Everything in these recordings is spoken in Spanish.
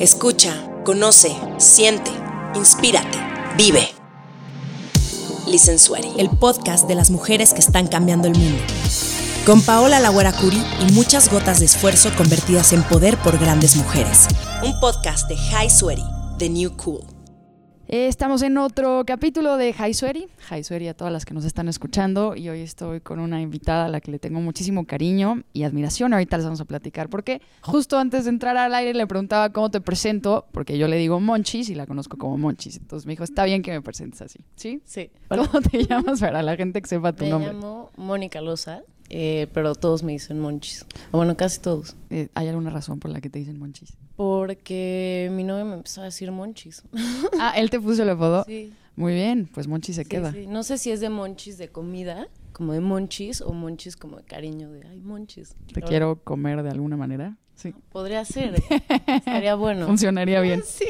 Escucha, conoce, siente, inspírate, vive. Licensuari, el podcast de las mujeres que están cambiando el mundo. Con Paola Lagüera Curi y muchas gotas de esfuerzo convertidas en poder por grandes mujeres. Un podcast de High Sweaty, The New Cool. Estamos en otro capítulo de. High Sweaty a todas las que nos están escuchando. Y hoy estoy con una invitada a la que le tengo muchísimo cariño y admiración. Ahorita les vamos a platicar. Porque justo antes de entrar al aire le preguntaba cómo te presento. Porque yo le digo Monchis y la conozco como Monchis. Entonces me dijo, está bien que me presentes así. ¿Sí? Sí. ¿Cómo te llamas para la gente que sepa tu Me nombre? llamo Mónica Loza, eh, pero todos me dicen Monchis. O bueno, casi todos. Eh, ¿Hay alguna razón por la que te dicen Monchis? Porque mi novio me empezó a decir Monchis. Ah, él te puso el apodo. Sí. Muy bien, pues Monchis se sí, queda. sí. No sé si es de Monchis de comida, como de Monchis, o Monchis como de cariño, de ay, Monchis. Te quiero comer de alguna manera. Sí. Podría ser. Estaría bueno. Funcionaría bien. Sí.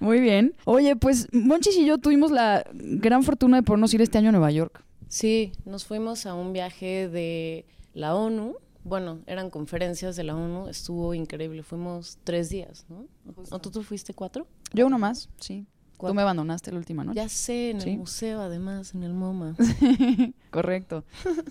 Muy bien. Oye, pues Monchis y yo tuvimos la gran fortuna de podernos ir este año a Nueva York. Sí, nos fuimos a un viaje de la ONU. Bueno, eran conferencias de la ONU, estuvo increíble. Fuimos tres días, ¿no? ¿O tú, tú fuiste cuatro? Yo uno más, sí. Tú me abandonaste la última noche. Ya sé, en Sí. el museo además, en el MoMA. Correcto.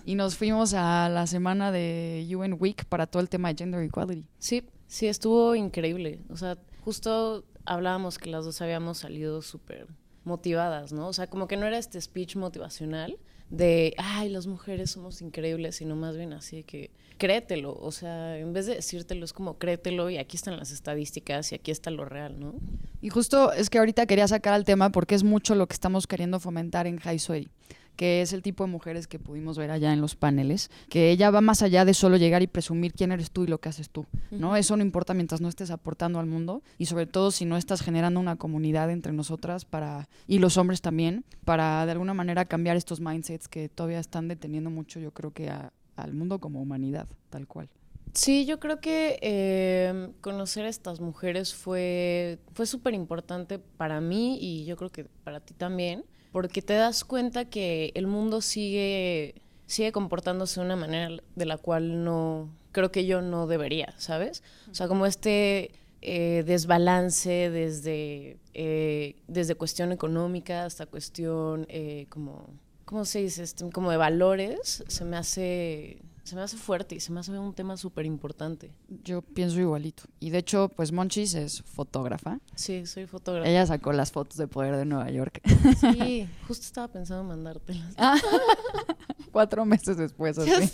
Y nos fuimos a la semana de UN Week para todo el tema de gender equality. Sí, sí, estuvo increíble. O sea, justo hablábamos que las dos habíamos salido súper motivadas, ¿no? O sea, como que no era este speech motivacional de, ay, las mujeres somos increíbles, sino más bien así que créetelo. O sea, en vez de decírtelo, es como créetelo y aquí están las estadísticas y aquí está lo real, ¿no? Y justo es que ahorita quería sacar al tema porque es mucho lo que estamos queriendo fomentar en High Sweaty, que es el tipo de mujeres que pudimos ver allá en los paneles, que ella va más allá de solo llegar y presumir quién eres tú y lo que haces tú, ¿no? Eso no importa mientras no estés aportando al mundo y sobre todo si no estás generando una comunidad entre nosotras para y los hombres también para de alguna manera cambiar estos mindsets que todavía están deteniendo mucho, yo creo que a- al mundo como humanidad, tal cual. Sí, yo creo que eh, conocer a estas mujeres fue, fue súper importante para mí y yo creo que para ti también, porque te das cuenta que el mundo sigue, sigue comportándose de una manera de la cual no, creo que yo no debería, ¿sabes? O sea, como este eh, desbalance desde, eh, desde cuestión económica hasta cuestión eh, como, ¿cómo se dice? Este, como de valores, se me hace... Se me hace fuerte y se me hace un tema súper importante. Yo pienso igualito. Y de hecho, pues Monchis es fotógrafa. Sí, soy fotógrafa. Ella sacó las fotos de poder de Nueva York. Sí, justo estaba pensando en mandártelas. Cuatro meses después, así.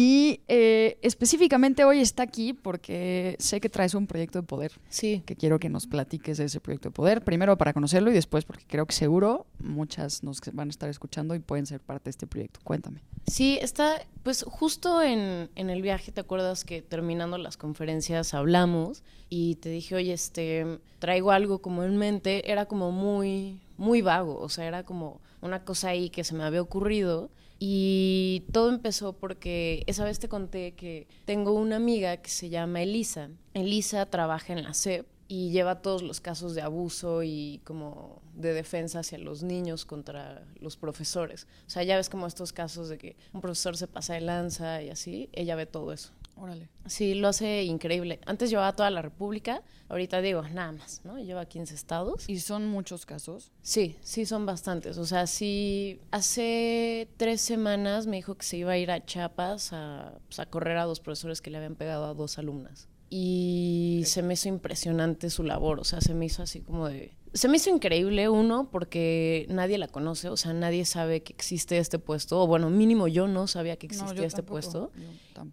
y eh, específicamente hoy está aquí porque sé que traes un proyecto de poder, Sí, que quiero que nos platiques de ese proyecto de poder, primero para conocerlo y después porque creo que seguro muchas nos van a estar escuchando y pueden ser parte de este proyecto. Cuéntame. sí, está, pues justo en, en el viaje, ¿te acuerdas que terminando las conferencias hablamos y te dije, oye, este, traigo algo como en mente, era como muy, muy vago, o sea, era como una cosa ahí que se me había ocurrido y todo empezó porque esa vez te conté que tengo una amiga que se llama Elisa. Elisa trabaja en la SEP y lleva todos los casos de abuso y como de defensa hacia los niños contra los profesores. O sea, ya ves como estos casos de que un profesor se pasa de lanza y así, ella ve todo eso. Órale. Sí, lo hace increíble. Antes llevaba toda la República, ahorita digo, nada más, ¿no? Lleva 15 estados. ¿Y son muchos casos? Sí, sí son bastantes. O sea, sí, hace tres semanas me dijo que se iba a ir a Chiapas a, pues, a correr a dos profesores que le habían pegado a dos alumnas. Y se me hizo impresionante su labor, o sea, se me hizo así como de... Se me hizo increíble, uno, porque nadie la conoce, o sea, nadie sabe que existe este puesto, o bueno, mínimo yo no sabía que existía este puesto.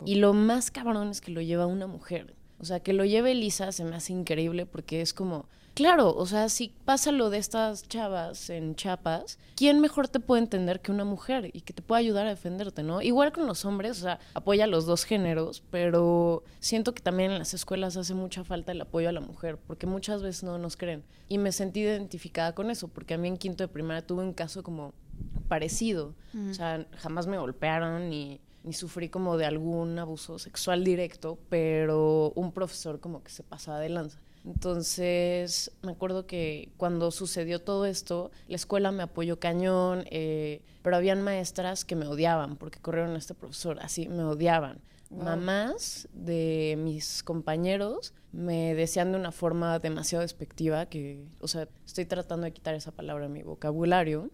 Y lo más cabrón es que lo lleva una mujer. O sea, que lo lleve Elisa se me hace increíble porque es como, claro, o sea, si pasa lo de estas chavas en Chiapas, ¿quién mejor te puede entender que una mujer y que te pueda ayudar a defenderte, ¿no? Igual con los hombres, o sea, apoya a los dos géneros, pero siento que también en las escuelas hace mucha falta el apoyo a la mujer, porque muchas veces no nos creen. Y me sentí identificada con eso, porque a mí en quinto de primaria tuve un caso como parecido. O sea, jamás me golpearon ni, ni sufrí como de algún abuso sexual directo, pero un profesor como que se pasaba de lanza. Entonces, me acuerdo que cuando sucedió todo esto, la escuela me apoyó cañón, eh, pero habían maestras que me odiaban porque corrieron a este profesor, así me odiaban. mamás de mis compañeros me decían de una forma demasiado despectiva que, o sea, estoy tratando de quitar esa palabra de mi vocabulario.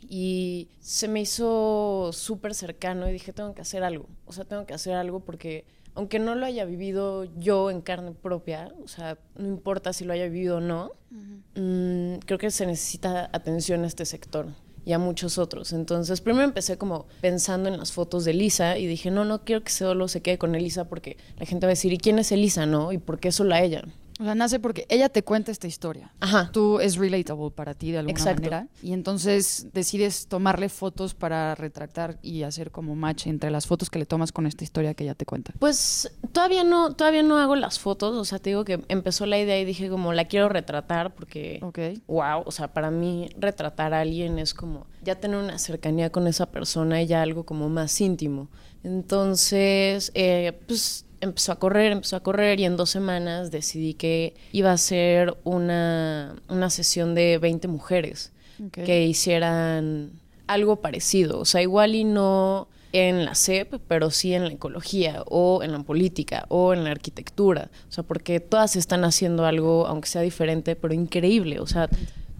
Y se me hizo súper cercano y dije, tengo que hacer algo. O sea, tengo que hacer algo porque aunque no lo haya vivido yo en carne propia, o sea, no importa si lo haya vivido o no, mm, creo que se necesita atención a este sector y a muchos otros. Entonces, primero empecé como pensando en las fotos de Elisa y dije, no, no quiero que solo se quede con Elisa porque la gente va a decir, ¿y quién es Elisa, no? ¿Y por qué solo a ella? O sea, nace porque ella te cuenta esta historia. Ajá. Tú es relatable para ti de alguna manera. Y entonces decides tomarle fotos para retractar y hacer como match entre las fotos que le tomas con esta historia que ella te cuenta. Pues todavía no, todavía no hago las fotos. O sea, te digo que empezó la idea y dije como la quiero retratar porque wow, o sea, para mí retratar a alguien es como ya tener una cercanía con esa persona y ya algo como más íntimo. Entonces, eh, pues empezó a correr, empezó a correr y en dos semanas decidí que iba a ser una, una sesión de 20 mujeres que hicieran algo parecido. O sea, igual y no en la SEP, pero sí en la ecología o en la política o en la arquitectura. O sea, porque todas están haciendo algo, aunque sea diferente, pero increíble. O sea,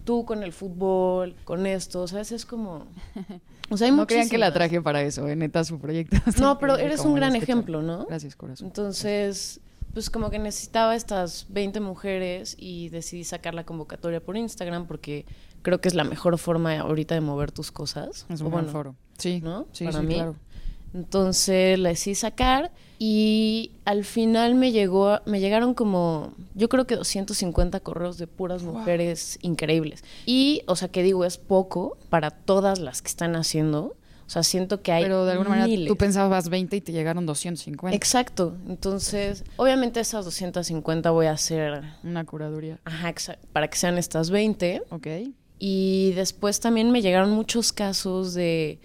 tú con el fútbol, con esto, o sea, es como... O sea, hay no crean que la traje para eso, ¿eh? neta, su proyecto. No, pero eres un gran ejemplo, ¿no? Gracias, corazón. Entonces, pues como que necesitaba estas 20 mujeres y decidí sacar la convocatoria por Instagram porque creo que es la mejor forma ahorita de mover tus cosas. Es un buen foro. Sí, ¿no? Sí, Para mí. Claro. Entonces la decidí sacar y al final me llegó, me llegaron como, yo creo que 250 correos de puras mujeres increíbles. Y, o sea, que digo, es poco para todas las que están haciendo. O sea, siento que hay. Pero de alguna manera tú pensabas 20 y te llegaron 250. Exacto. Entonces, obviamente esas 250 voy a hacer. Una curaduría. Ajá, para que sean estas 20. Ok. Y después también me llegaron muchos casos de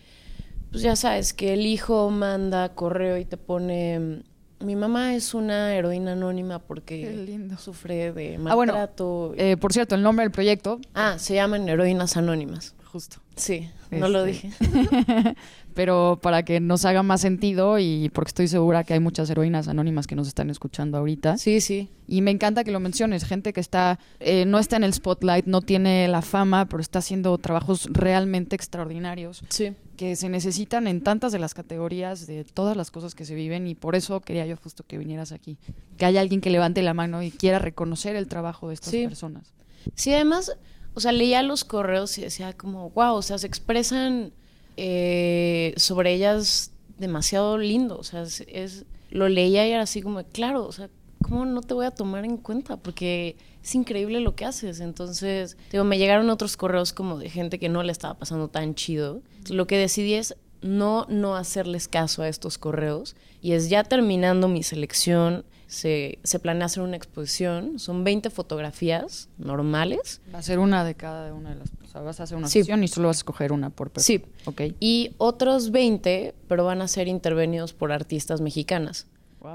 pues ya sabes, que el hijo manda correo y te pone, mi mamá es una heroína anónima porque sufre de maltrato. Ah, bueno, eh, por cierto, el nombre del proyecto. Ah, se llaman Heroínas Anónimas. Justo. Sí, no lo este. dije. Pero para que nos haga más sentido y porque estoy segura que hay muchas heroínas anónimas que nos están escuchando ahorita. Sí, sí. Y me encanta que lo menciones, gente que está, eh, no está en el spotlight, no tiene la fama, pero está haciendo trabajos realmente extraordinarios. Sí. Que se necesitan en tantas de las categorías, de todas las cosas que se viven, y por eso quería yo justo que vinieras aquí. Que haya alguien que levante la mano y quiera reconocer el trabajo de estas personas. Sí, además, o sea, leía los correos y decía como, wow, o sea, se expresan eh, sobre ellas demasiado lindo. O sea, es, lo leía y era así como, claro, o sea, ¿cómo no te voy a tomar en cuenta? Porque es increíble lo que haces. Entonces, digo, me llegaron otros correos como de gente que no le estaba pasando tan chido. Lo que decidí es no, no hacerles caso a estos correos. Y es ya terminando mi selección, se, se, planea hacer una exposición. Son 20 fotografías normales. Va a ser una de cada una de las o sea, vas a hacer una sesión y solo vas a escoger una por persona. Sí. Ok. Y otros 20, pero van a ser intervenidos por artistas mexicanas.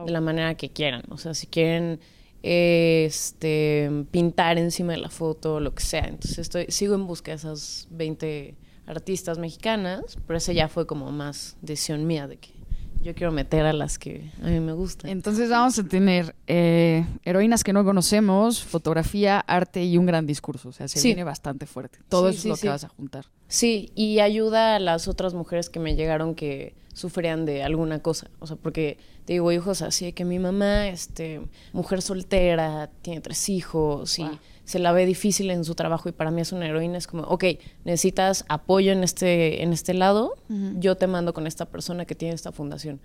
De la manera que quieran. O sea, si quieren este, pintar encima de la foto, lo que sea. Entonces estoy, sigo en busca de esas 20 artistas mexicanas, pero esa ya fue como más decisión mía de que yo quiero meter a las que a mí me gustan. Entonces vamos a tener eh, heroínas que no conocemos, fotografía, arte y un gran discurso. O sea, se viene bastante fuerte. Todo eso es lo que vas a juntar. Sí, y ayuda a las otras mujeres que me llegaron que sufrían de alguna cosa. O sea, porque te digo hijos así de que mi mamá, este, mujer soltera, tiene tres hijos y se la ve difícil en su trabajo y para mí es una heroína, es como, ok, necesitas apoyo en este, en este lado, yo te mando con esta persona que tiene esta fundación.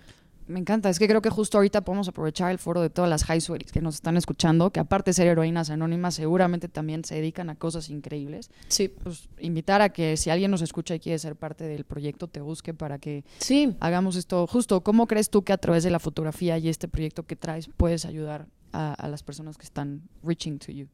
Me encanta, es que creo que justo ahorita podemos aprovechar el foro de todas las high schools que nos están escuchando, que aparte de ser heroínas anónimas, seguramente también se dedican a cosas increíbles. Sí. Pues invitar a que si alguien nos escucha y quiere ser parte del proyecto, te busque para que sí. hagamos esto. Justo, ¿cómo crees tú que a través de la fotografía y este proyecto que traes puedes ayudar a, a las personas que están reaching to you?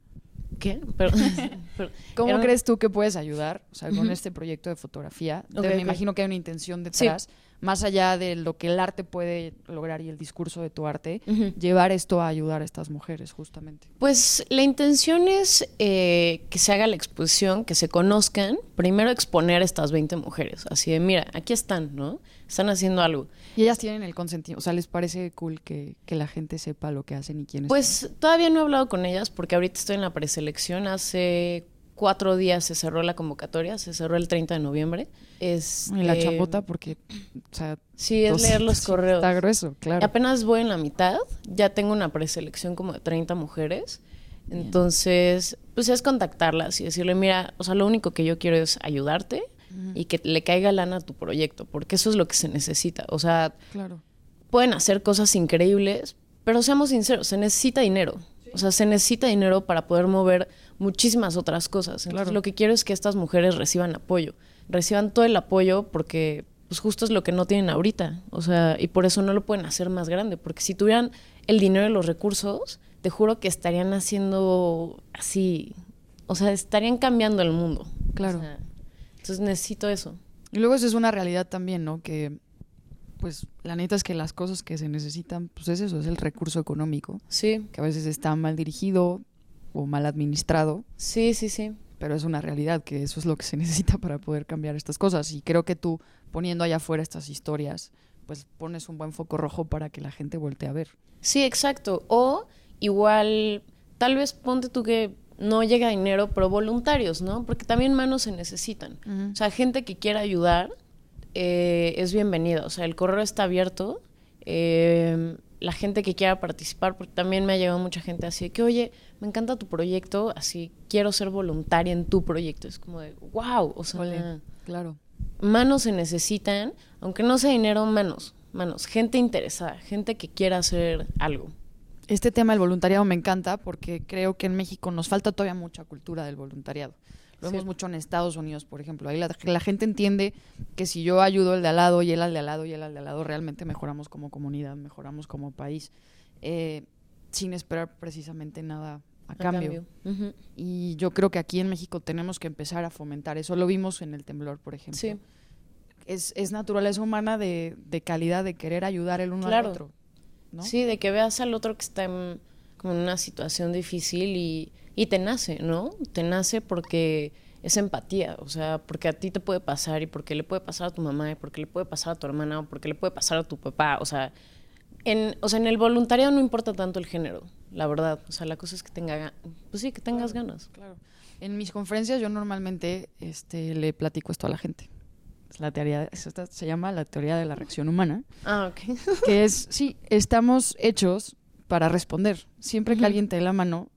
¿Qué? ¿Cómo crees tú que puedes ayudar o sea, con este proyecto de fotografía? me imagino que hay una intención detrás, más allá de lo que el arte puede lograr y el discurso de tu arte, llevar esto a ayudar a estas mujeres, justamente. Pues la intención es eh, que se haga la exposición, que se conozcan, primero exponer a estas 20 mujeres, así de, mira, aquí están, ¿no? Están haciendo algo. Y ellas tienen el consentimiento, o sea, les parece cool que, que la gente sepa lo que hacen y quiénes Pues todavía no he hablado con ellas porque ahorita estoy en la preselección. Hace cuatro días se cerró la convocatoria, se cerró el 30 de noviembre. Es. Y la chambota, porque, o sea, Sí, es dos- leer los correos. Está grueso, claro. Apenas voy en la mitad, ya tengo una preselección como de 30 mujeres. Entonces, pues es contactarlas y decirle, mira, o sea, lo único que yo quiero es ayudarte y que le caiga lana a tu proyecto, porque eso es lo que se necesita. O sea, Claro. pueden hacer cosas increíbles, pero seamos sinceros, se necesita dinero. O sea, se necesita dinero para poder mover muchísimas otras cosas. Entonces, Claro. lo que quiero es que estas mujeres reciban apoyo, reciban todo el apoyo porque pues justo es lo que no tienen ahorita. O sea, y por eso no lo pueden hacer más grande, porque si tuvieran el dinero y los recursos, te juro que estarían haciendo así, o sea, estarían cambiando el mundo. Claro. O sea, entonces necesito eso. Y luego eso es una realidad también, ¿no? Que, pues, la neta es que las cosas que se necesitan, pues es eso, es el recurso económico, Sí, que a veces está mal dirigido o mal administrado, sí, sí, sí. pero es una realidad que eso es lo que se necesita para poder cambiar estas cosas. Y creo que tú, poniendo allá afuera estas historias, pues pones un buen foco rojo para que la gente voltee a ver. Sí, exacto. O igual, tal vez ponte tú que no llega dinero, pero voluntarios, ¿no? Porque también manos se necesitan. O sea, gente que quiera ayudar eh, es bienvenida. O sea, el correo está abierto. Eh, la gente que quiera participar, porque también me ha llegado mucha gente así de que, oye, me encanta tu proyecto, así quiero ser voluntaria en tu proyecto. Es como de, wow, o sea, Ole, claro. manos se necesitan, aunque no sea dinero, manos, manos, gente interesada, gente que quiera hacer algo. Este tema del voluntariado me encanta porque creo que en México nos falta todavía mucha cultura del voluntariado. Lo vemos Sí. mucho en Estados Unidos, por ejemplo. Ahí la, la gente entiende que si yo ayudo al de al lado y él al de al lado y él al de al lado, realmente mejoramos como comunidad, mejoramos como país, eh, sin esperar precisamente nada a, A cambio. Y yo creo que aquí en México tenemos que empezar a fomentar eso. Lo vimos en el temblor, por ejemplo. Sí, Es, es naturaleza humana de, de calidad, de querer ayudar el uno Claro. al otro. ¿no? sí, de que veas al otro que está en, como en una situación difícil y, y te nace, ¿no? Te nace porque es empatía, o sea, porque a ti te puede pasar y porque le puede pasar a tu mamá y porque le puede pasar a tu hermana o porque le puede pasar a tu papá, o sea, en, o sea, en el voluntariado no importa tanto el género, la verdad, o sea, la cosa es que tenga, ga- pues sí, que tengas ganas. Claro. En mis conferencias yo normalmente este, le platico esto a la gente. Es la teoría, es esta- se llama la teoría de la reacción humana, Ah, ok. que es, sí, estamos hechos para responder. Siempre que alguien te dé la mano,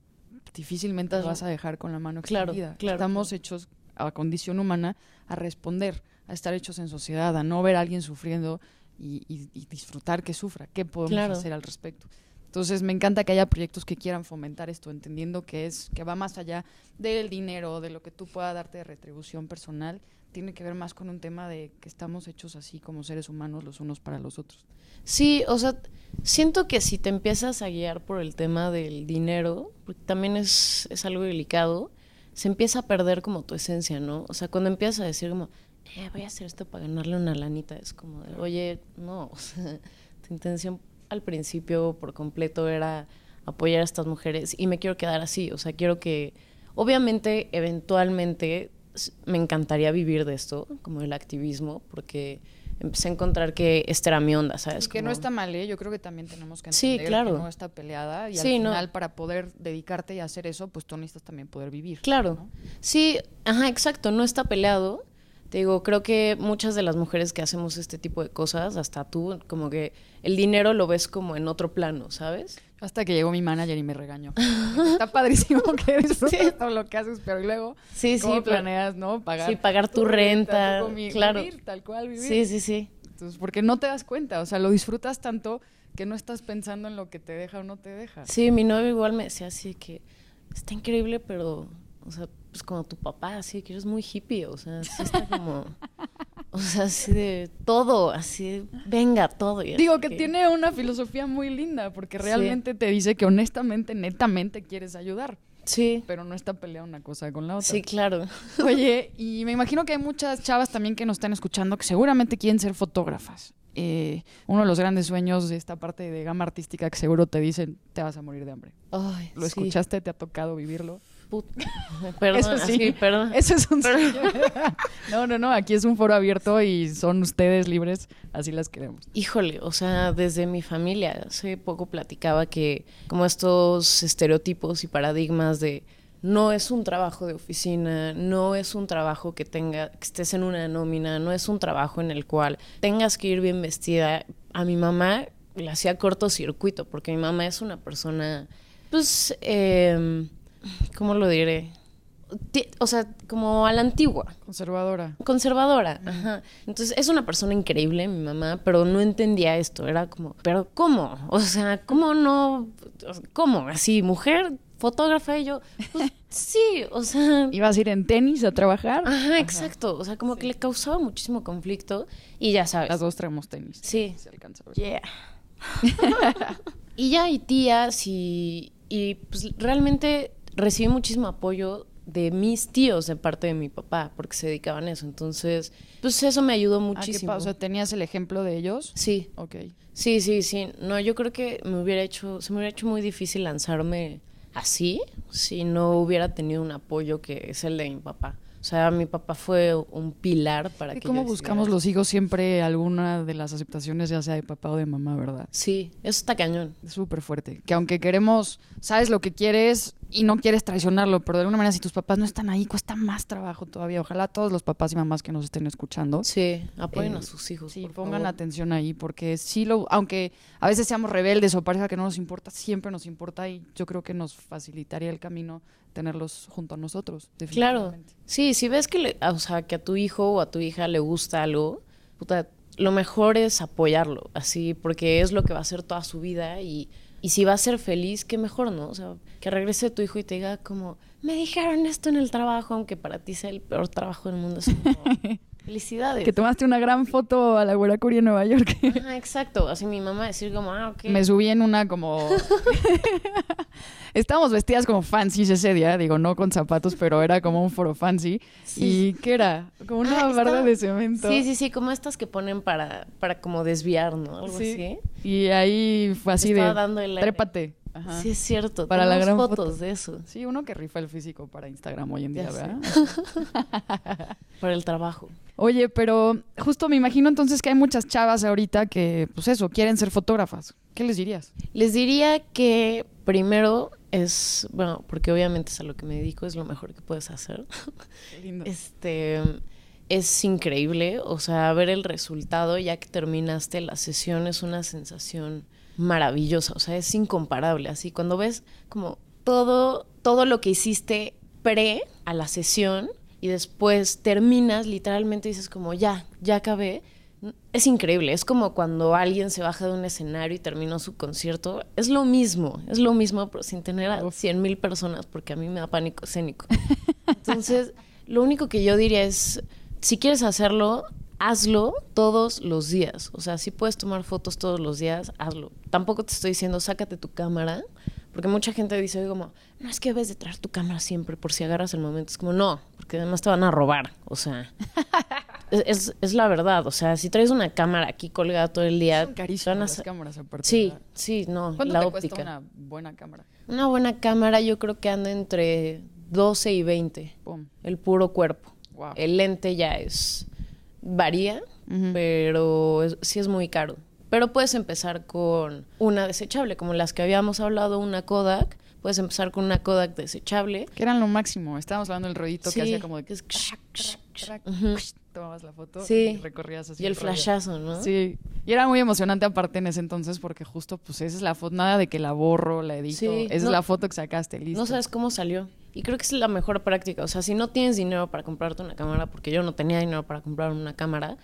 difícilmente las vas a dejar con la mano extendida. claro, estamos claro. hechos a condición humana a responder, a estar hechos en sociedad, a no ver a alguien sufriendo y, y- y disfrutar que sufra. ¿Qué podemos hacer al respecto? Entonces me encanta que haya proyectos que quieran fomentar esto, entendiendo que es que va más allá del dinero, de lo que tú puedas darte de retribución personal, tiene que ver más con un tema de que estamos hechos así como seres humanos los unos para los otros. Sí, o sea, siento que si te empiezas a guiar por el tema del dinero, porque también es, es algo delicado, se empieza a perder como tu esencia, ¿no? O sea, cuando empiezas a decir como, eh, voy a hacer esto para ganarle una lanita, es como de, oye, no, tu intención al principio por completo era apoyar a estas mujeres y me quiero quedar así, o sea, quiero que, obviamente, eventualmente me encantaría vivir de esto, como el activismo, porque empecé a encontrar que esta era mi onda, ¿sabes? que no está mal, ¿eh? yo creo que también tenemos que Sí, entender claro. que no está peleada y Sí, al no. final para poder dedicarte y hacer eso, pues tú necesitas también poder vivir. Claro. ¿no? Sí, ajá, exacto, no está peleado. Te digo, creo que muchas de las mujeres que hacemos este tipo de cosas, hasta tú, como que el dinero lo ves como en otro plano, ¿sabes? Hasta que llegó mi manager y me regañó. Está padrísimo que disfrutes Sí. todo lo que haces, pero ¿y luego Sí, ¿cómo sí, planeas, no? Pagar, Sí, pagar tu renta, tu claro. vivir, tal cual vivir. Sí, sí, sí. Entonces, porque no te das cuenta, o sea, lo disfrutas tanto que no estás pensando en lo que te deja o no te deja. Sí, mi novio igual me decía así que está increíble, pero, o sea, pues como tu papá, así que eres muy hippie, o sea, sí está como, o sea, así de todo, así de, venga, todo. y Digo que tiene una filosofía muy linda, porque Sí. realmente te dice que honestamente, netamente quieres ayudar. Sí. Pero no está peleada una cosa con la otra. Sí, claro. Oye, y me imagino que hay muchas chavas también que nos están escuchando que seguramente quieren ser fotógrafas. Eh, uno de los grandes sueños de esta parte de gama artística que seguro te dicen te vas a morir de hambre. Ay, ¿Lo sí. escuchaste? ¿Te ha tocado vivirlo? Perdón, Eso sí. así, perdón. Eso es un sueño. No, no, no, aquí es un foro abierto y son ustedes libres, así las queremos. Híjole, o sea, desde mi familia, hace poco platicaba que como estos estereotipos y paradigmas de no es un trabajo de oficina, no es un trabajo que tenga, que estés en una nómina, no es un trabajo en el cual tengas que ir bien vestida. A mi mamá le hacía cortocircuito, porque mi mamá es una persona, pues, eh, ¿cómo lo diré? O sea, como a la antigua Conservadora. conservadora. Ajá. Entonces es una persona increíble, mi mamá, pero no entendía esto. Era como, ¿pero cómo? O sea, ¿cómo no? ¿Cómo? Así, mujer, fotógrafa y yo, pues sí, o sea. ¿Ibas a ir en tenis a trabajar? Ajá, exacto. O sea, como que le causaba muchísimo conflicto y ya sabes. Las dos traemos tenis. Sí. Se alcanza a ver. Yeah. y ya, y tías, y, y pues realmente recibí muchísimo apoyo de mis tíos de parte de mi papá, porque se dedicaban a eso. Entonces, pues eso me ayudó Ah, ¿qué muchísimo. pasa? O sea, ¿tenías el ejemplo de ellos? Sí, Ok. sí, sí, sí. No, yo creo que me hubiera hecho, se me hubiera hecho muy difícil lanzarme así si no hubiera tenido un apoyo que es el de mi papá. O sea, mi papá fue un pilar para ¿Y que cómo yo buscamos los hijos siempre alguna de las aceptaciones, ya sea de papá o de mamá, verdad? Sí, eso está cañón. Es súper fuerte. Que aunque queremos, sabes lo que quieres y no quieres traicionarlo, pero de alguna manera si tus papás no están ahí, cuesta más trabajo todavía. Ojalá todos los papás y mamás que nos estén escuchando Sí, apoyen Eh, a sus hijos. Sí, por pongan favor. atención ahí, porque sí lo, aunque a veces seamos rebeldes o parezca que no nos importa, siempre nos importa y yo creo que nos facilitaría el camino tenerlos junto a nosotros. Claro. Sí, si ves que, le- o sea, que a tu hijo o a tu hija le gusta algo, puta, lo mejor es apoyarlo, así, porque es lo que va a hacer toda su vida y, y si va a ser feliz, qué mejor, ¿no? O sea, que regrese tu hijo y te diga como, me dijeron esto en el trabajo, aunque para ti sea el peor trabajo del mundo. Es felicidades. Que tomaste una gran foto a la Güera Curia en Nueva York. Ajá, exacto. Así mi mamá decir como, ah, ok. Me subí en una como... Estábamos vestidas como fancies ese día, digo, no con zapatos, pero era como un foro fancy. Sí. ¿Y qué era? Como una Ah, barra estaba- de cemento. Sí, sí, sí, como estas que ponen para, para como desviar, ¿no? Algo Sí. así. Y ahí fue así Estaba de... dando el. Trépate. Ajá. Sí, es cierto. Para la gran fotos foto. de eso. Sí, uno que rifa el físico para Instagram hoy en día, Ya. ¿verdad? Para el trabajo. Oye, pero justo me imagino entonces que hay muchas chavas ahorita que, pues eso, quieren ser fotógrafas. ¿Qué les dirías? Les diría que primero es, bueno, porque obviamente es a lo que me dedico, es lo mejor que puedes hacer. Qué lindo. Este es increíble, o sea, ver el resultado ya que terminaste la sesión es una sensación maravillosa, o sea, es incomparable, así cuando ves como todo todo lo que hiciste pre a la sesión y después terminas, literalmente dices como ya, ya acabé. Es increíble, es como cuando alguien se baja de un escenario y terminó su concierto. Es lo mismo, es lo mismo, pero sin tener a 100 mil personas, porque a mí me da pánico escénico. Entonces, lo único que yo diría es, si quieres hacerlo, hazlo todos los días. O sea, si puedes tomar fotos todos los días, hazlo. Tampoco te estoy diciendo, sácate tu cámara, porque mucha gente dice como, no, es que debes de traer tu cámara siempre por si agarras el momento. Es como, no, porque además te van a robar. O sea, es, es- es la verdad. O sea, si traes una cámara aquí colgada todo el día, Son carísimas las cámaras aparte. Sí, ¿verdad? sí, no, ¿Cuánto la te óptica. cuesta una buena cámara? Una buena cámara yo creo que anda entre 12 y 20, Pum. el puro cuerpo. Wow. El lente ya es varía, pero es- sí es muy caro. Pero puedes empezar con una desechable, como las que habíamos hablado, una Kodak. Puedes empezar con una Kodak desechable. Que eran lo máximo. Estábamos hablando del ruidito Sí, que hacía como de que es tomabas la foto Sí. y recorrías así Y el rollo. flashazo, ¿no? Sí, y era muy emocionante aparte en ese entonces porque justo pues esa es la foto, nada de que la borro, la edito, Sí, esa es la foto que sacaste, listo. No sabes cómo salió. Y creo que es la mejor práctica. O sea, si no tienes dinero para comprarte una cámara, porque yo no tenía dinero para comprar una cámara,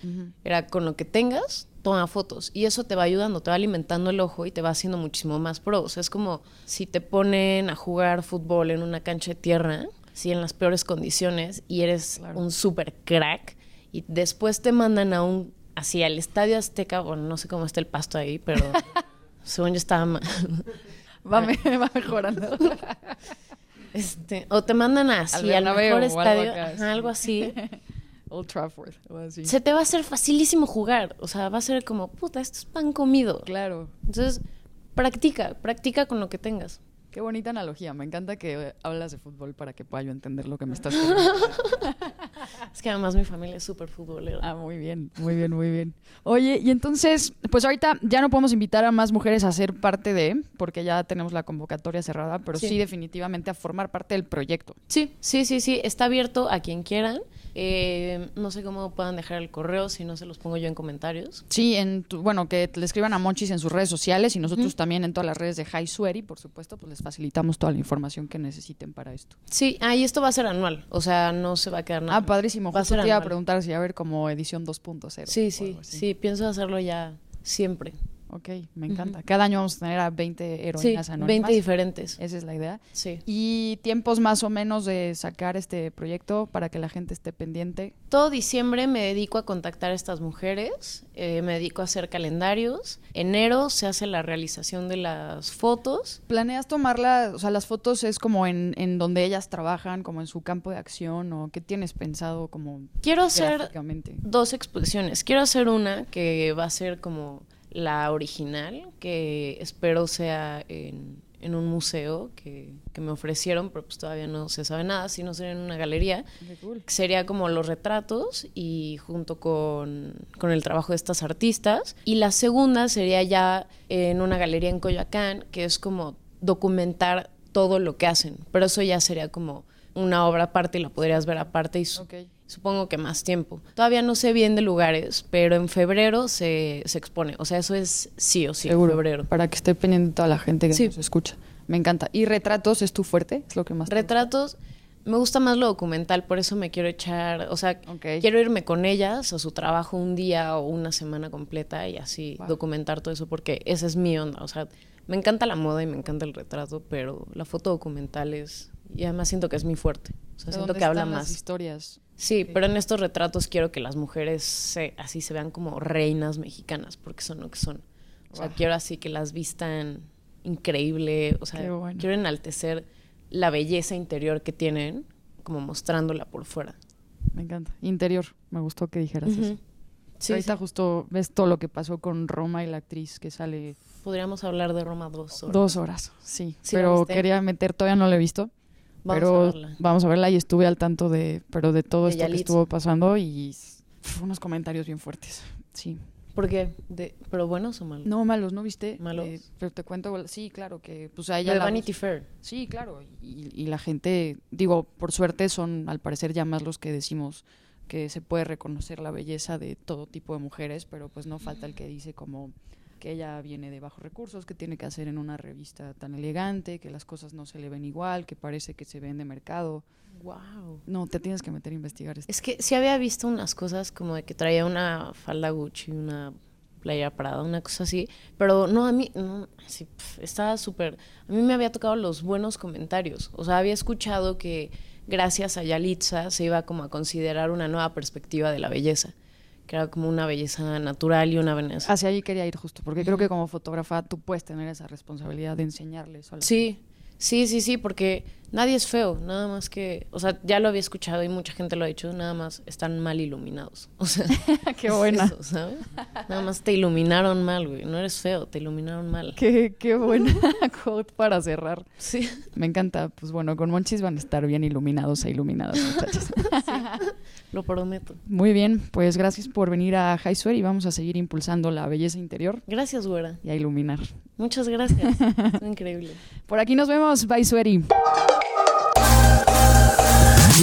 era con lo que tengas, toma fotos. Y eso te va ayudando, te va alimentando el ojo y te va haciendo muchísimo más pro. O sea, es como si te ponen a jugar fútbol en una cancha de tierra, si en las peores condiciones, y eres Claro. un super crack, y después te mandan a un, así al Estadio Azteca, bueno, no sé cómo está el pasto ahí, pero según yo estaba... Va, me- va mejorando. Este, o te mandan así al, mejor algo estadio, ajá, sí. algo así. Old Trafford. o así. se te va a hacer facilísimo jugar. O sea, va a ser como, puta, esto es pan comido. Claro. Entonces, practica, practica con lo que tengas. Qué bonita analogía. Me encanta que hablas de fútbol para que pueda yo entender lo que me estás diciendo. Es que además mi familia es súper futbolera. Ah, muy bien, muy bien, muy bien. Oye, y entonces, pues ahorita ya no podemos invitar a más mujeres a ser parte de, porque ya tenemos la convocatoria cerrada, pero sí, Sí. definitivamente a formar parte del proyecto. Sí, sí, sí, sí. Está abierto a quien quieran. Eh, no sé cómo puedan dejar el correo, si no se los pongo yo en comentarios. Sí, en tu- bueno, que le escriban a Monchis en sus redes sociales y nosotros también en todas las redes de High Sweaty, por supuesto, pues les facilitamos toda la información que necesiten para esto. Sí, ah, y esto va a ser anual. O sea, no se va a quedar nada. Ah, padrísimo. Va Justo te iba a preguntar si a haber como edición 2.0. Sí, sí, sí. Pienso hacerlo ya siempre. Ok, me encanta. Cada año vamos a tener a 20 Sí, heroínas 20 anónimas. diferentes. Esa es la idea. Sí. Y tiempos más o menos de sacar este proyecto para que la gente esté pendiente. Todo diciembre me dedico a contactar a estas mujeres, eh, me dedico a hacer calendarios. Enero se hace la realización de las fotos. ¿Planeas tomarla, o sea, las fotos es como en, en donde ellas trabajan, como en su campo de acción o qué tienes pensado como Quiero hacer dos exposiciones. Quiero hacer una que va a ser como la original, que espero sea en, en un museo que, que me ofrecieron, pero pues todavía no se sabe nada, sino sería en una galería. Cool. Sería como los retratos y junto con, con el trabajo de estas artistas. Y la segunda sería ya en una galería en Coyoacán, que es como documentar todo lo que hacen. Pero eso ya sería como una obra aparte y la podrías ver aparte y. supongo que más tiempo. Todavía no sé bien de lugares, pero en febrero se, se expone. O sea, eso es sí o sí, en Seguro. febrero. Para que esté pendiente toda la gente que Sí. nos escucha. Me encanta. ¿Y retratos es tu fuerte? ¿Es lo que más te? Retratos, me gusta más lo documental, por eso me quiero echar, o sea, quiero irme con ellas a su trabajo un día o una semana completa y así Wow. documentar todo eso, porque esa es mi onda, o sea, me encanta la moda y me encanta el retrato, pero la foto documental es, y además siento que es mi fuerte, o sea, ¿De siento que habla las más. historias. Sí, pero en estos retratos quiero que las mujeres se, así se vean como reinas mexicanas, porque son lo que son. O sea, Wow. quiero así que las vistan increíble, o sea, bueno. quiero enaltecer la belleza interior que tienen, como mostrándola por fuera. Me encanta. Interior. Me gustó que dijeras eso. Sí, Ahorita sí. justo ves todo lo que pasó con Roma y la actriz que sale Podríamos hablar de Roma dos horas. dos horas. Sí, ¿Sí la pero quería meter, todavía no la he visto. Vamos pero a verla. vamos a verla y estuve al tanto de, pero de todo De esto que estuvo pasando y unos comentarios bien fuertes. Sí. ¿Por qué? De, ¿Pero buenos o malos? No, malos, ¿no viste? ¿Malos? Eh, pero te cuento, sí, claro, que pues a ella de Vanity Fair. Sí, claro. Y, y la gente, digo, por suerte son al parecer ya más los que decimos que se puede reconocer la belleza de todo tipo de mujeres, pero pues no falta el que dice como que ella viene de bajos recursos, que tiene que hacer en una revista tan elegante, que las cosas no se le ven igual, que parece que se ven de mercado. Wow. No, te tienes que meter a investigar esto. Es que sí había visto unas cosas como de que traía una falda Gucci, una playa Prada, una cosa así, pero no, a mí, no, sí, pf, estaba súper, a mí me había tocado los buenos comentarios, o sea, había escuchado que gracias a Yalitza se iba como a considerar una nueva perspectiva de la belleza, que era como una belleza natural y una belleza... Hacia ahí quería ir justo, porque creo que como fotógrafa tú puedes tener esa responsabilidad de enseñarles. a la Sí, sí, sí, sí, porque nadie es feo, nada más que, o sea, ya lo había escuchado y mucha gente lo ha dicho, nada más están mal iluminados, o sea... Qué es buena. eso, ¿sabes? Nada más te iluminaron mal, güey. No eres feo, te iluminaron mal. Qué, qué buena quote para cerrar. Sí. Me encanta. Pues bueno, con Monchis van a estar bien iluminados e iluminadas, muchachas. Lo prometo. Muy bien, pues gracias por venir a High Swear y vamos a seguir impulsando la belleza interior Gracias, güera. y a iluminar. Muchas gracias. Increíble. Por aquí nos vemos. Bye, Sweaty.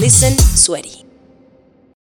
Listen Sweaty.